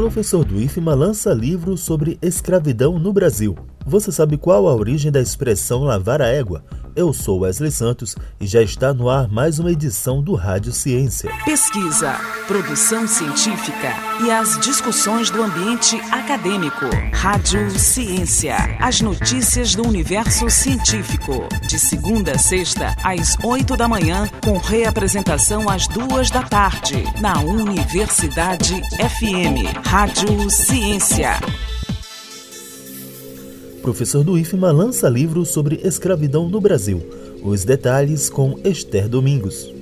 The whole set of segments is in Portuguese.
professor do IFMA lança livro sobre escravidão no Brasil. Você sabe qual a origem da expressão lavar a égua? Eu sou Wesley Santos e já está no ar mais uma edição do Rádio Ciência. Pesquisa, produção científica e as discussões do ambiente acadêmico. Rádio Ciência. As notícias do universo científico. De segunda a sexta, às oito da manhã, com reapresentação às duas da tarde, na Universidade FM. Rádio Ciência. Professor do IFMA lança livro sobre escravidão no Brasil. Os detalhes com Esther Domingos.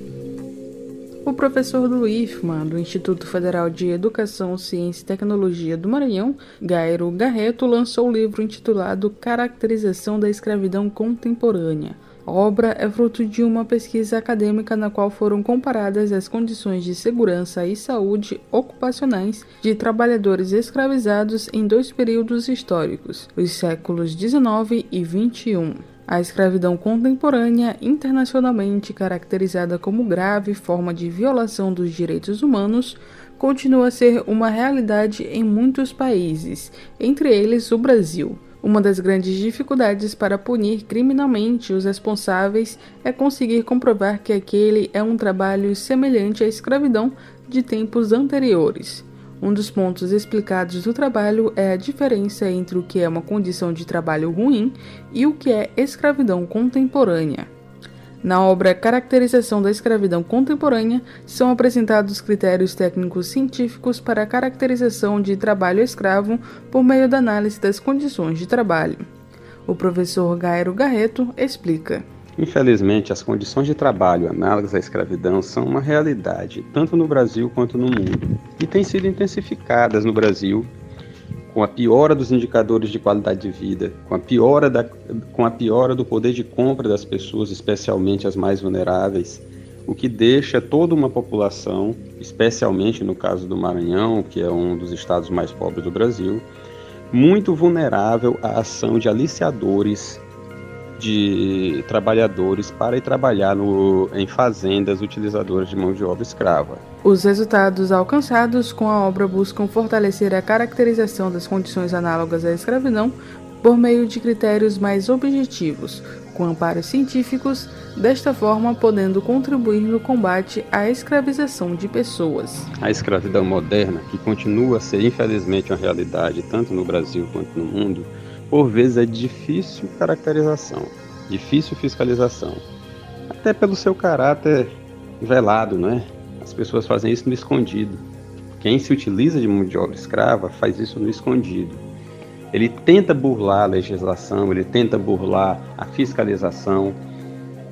O professor do IFMA, do Instituto Federal de Educação, Ciência e Tecnologia do Maranhão, Gairo Garreto, lançou o livro intitulado Caracterização da Escravidão Contemporânea a obra é fruto de uma pesquisa acadêmica na qual foram comparadas as condições de segurança e saúde ocupacionais de trabalhadores escravizados em dois períodos históricos, os séculos XIX e XXI. A escravidão contemporânea, internacionalmente caracterizada como grave forma de violação dos direitos humanos, continua a ser uma realidade em muitos países, entre eles o Brasil. Uma das grandes dificuldades para punir criminalmente os responsáveis é conseguir comprovar que aquele é um trabalho semelhante à escravidão de tempos anteriores. Um dos pontos explicados do trabalho é a diferença entre o que é uma condição de trabalho ruim e o que é escravidão contemporânea. Na obra Caracterização da Escravidão Contemporânea, são apresentados critérios técnicos científicos para a caracterização de trabalho escravo por meio da análise das condições de trabalho. O professor Gairo Garreto explica. Infelizmente, as condições de trabalho análogas à escravidão são uma realidade, tanto no Brasil quanto no mundo, e têm sido intensificadas no Brasil com a piora dos indicadores de qualidade de vida, com a piora, da, com a piora do poder de compra das pessoas, especialmente as mais vulneráveis, o que deixa toda uma população, especialmente no caso do Maranhão, que é um dos estados mais pobres do Brasil, muito vulnerável à ação de aliciadores de trabalhadores para ir trabalhar no, em fazendas utilizadoras de mão de obra escrava. Os resultados alcançados com a obra buscam fortalecer a caracterização das condições análogas à escravidão por meio de critérios mais objetivos, com amparos científicos, desta forma podendo contribuir no combate à escravização de pessoas. A escravidão moderna, que continua a ser infelizmente uma realidade tanto no Brasil quanto no mundo, por vezes é difícil caracterização, difícil fiscalização, até pelo seu caráter velado, né? As pessoas fazem isso no escondido. Quem se utiliza de mão de obra escrava faz isso no escondido. Ele tenta burlar a legislação, ele tenta burlar a fiscalização.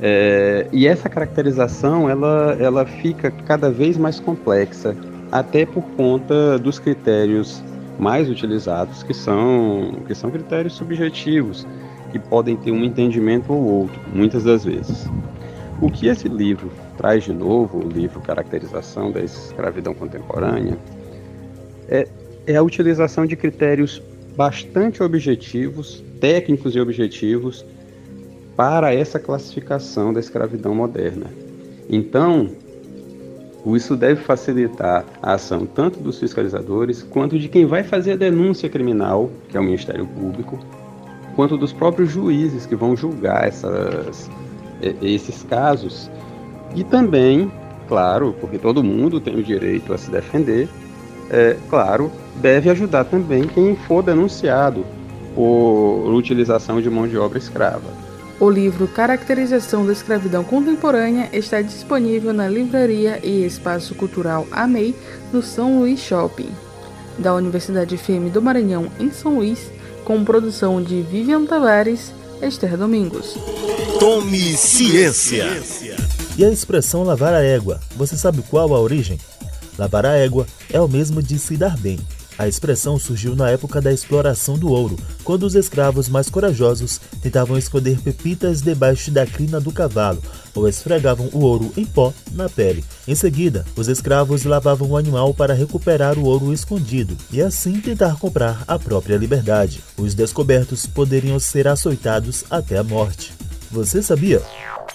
É, e essa caracterização ela, ela fica cada vez mais complexa, até por conta dos critérios mais utilizados, que são, que são critérios subjetivos, que podem ter um entendimento ou outro, muitas das vezes. O que esse livro traz de novo, o livro Caracterização da Escravidão Contemporânea, é, é a utilização de critérios bastante objetivos, técnicos e objetivos, para essa classificação da escravidão moderna. Então, isso deve facilitar a ação tanto dos fiscalizadores quanto de quem vai fazer a denúncia criminal, que é o Ministério Público, quanto dos próprios juízes que vão julgar essas, esses casos. E também, claro, porque todo mundo tem o direito a se defender, é, claro, deve ajudar também quem for denunciado por utilização de mão de obra escrava. O livro Caracterização da Escravidão Contemporânea está disponível na livraria e espaço cultural AMEI no São Luís Shopping, da Universidade FM do Maranhão, em São Luís, com produção de Vivian Tavares, Esther Domingos. Tome ciência! E a expressão lavar a égua, você sabe qual a origem? Lavar a égua é o mesmo de se dar bem. A expressão surgiu na época da exploração do ouro, quando os escravos mais corajosos tentavam esconder pepitas debaixo da crina do cavalo ou esfregavam o ouro em pó na pele. Em seguida, os escravos lavavam o animal para recuperar o ouro escondido e assim tentar comprar a própria liberdade. Os descobertos poderiam ser açoitados até a morte. Você sabia?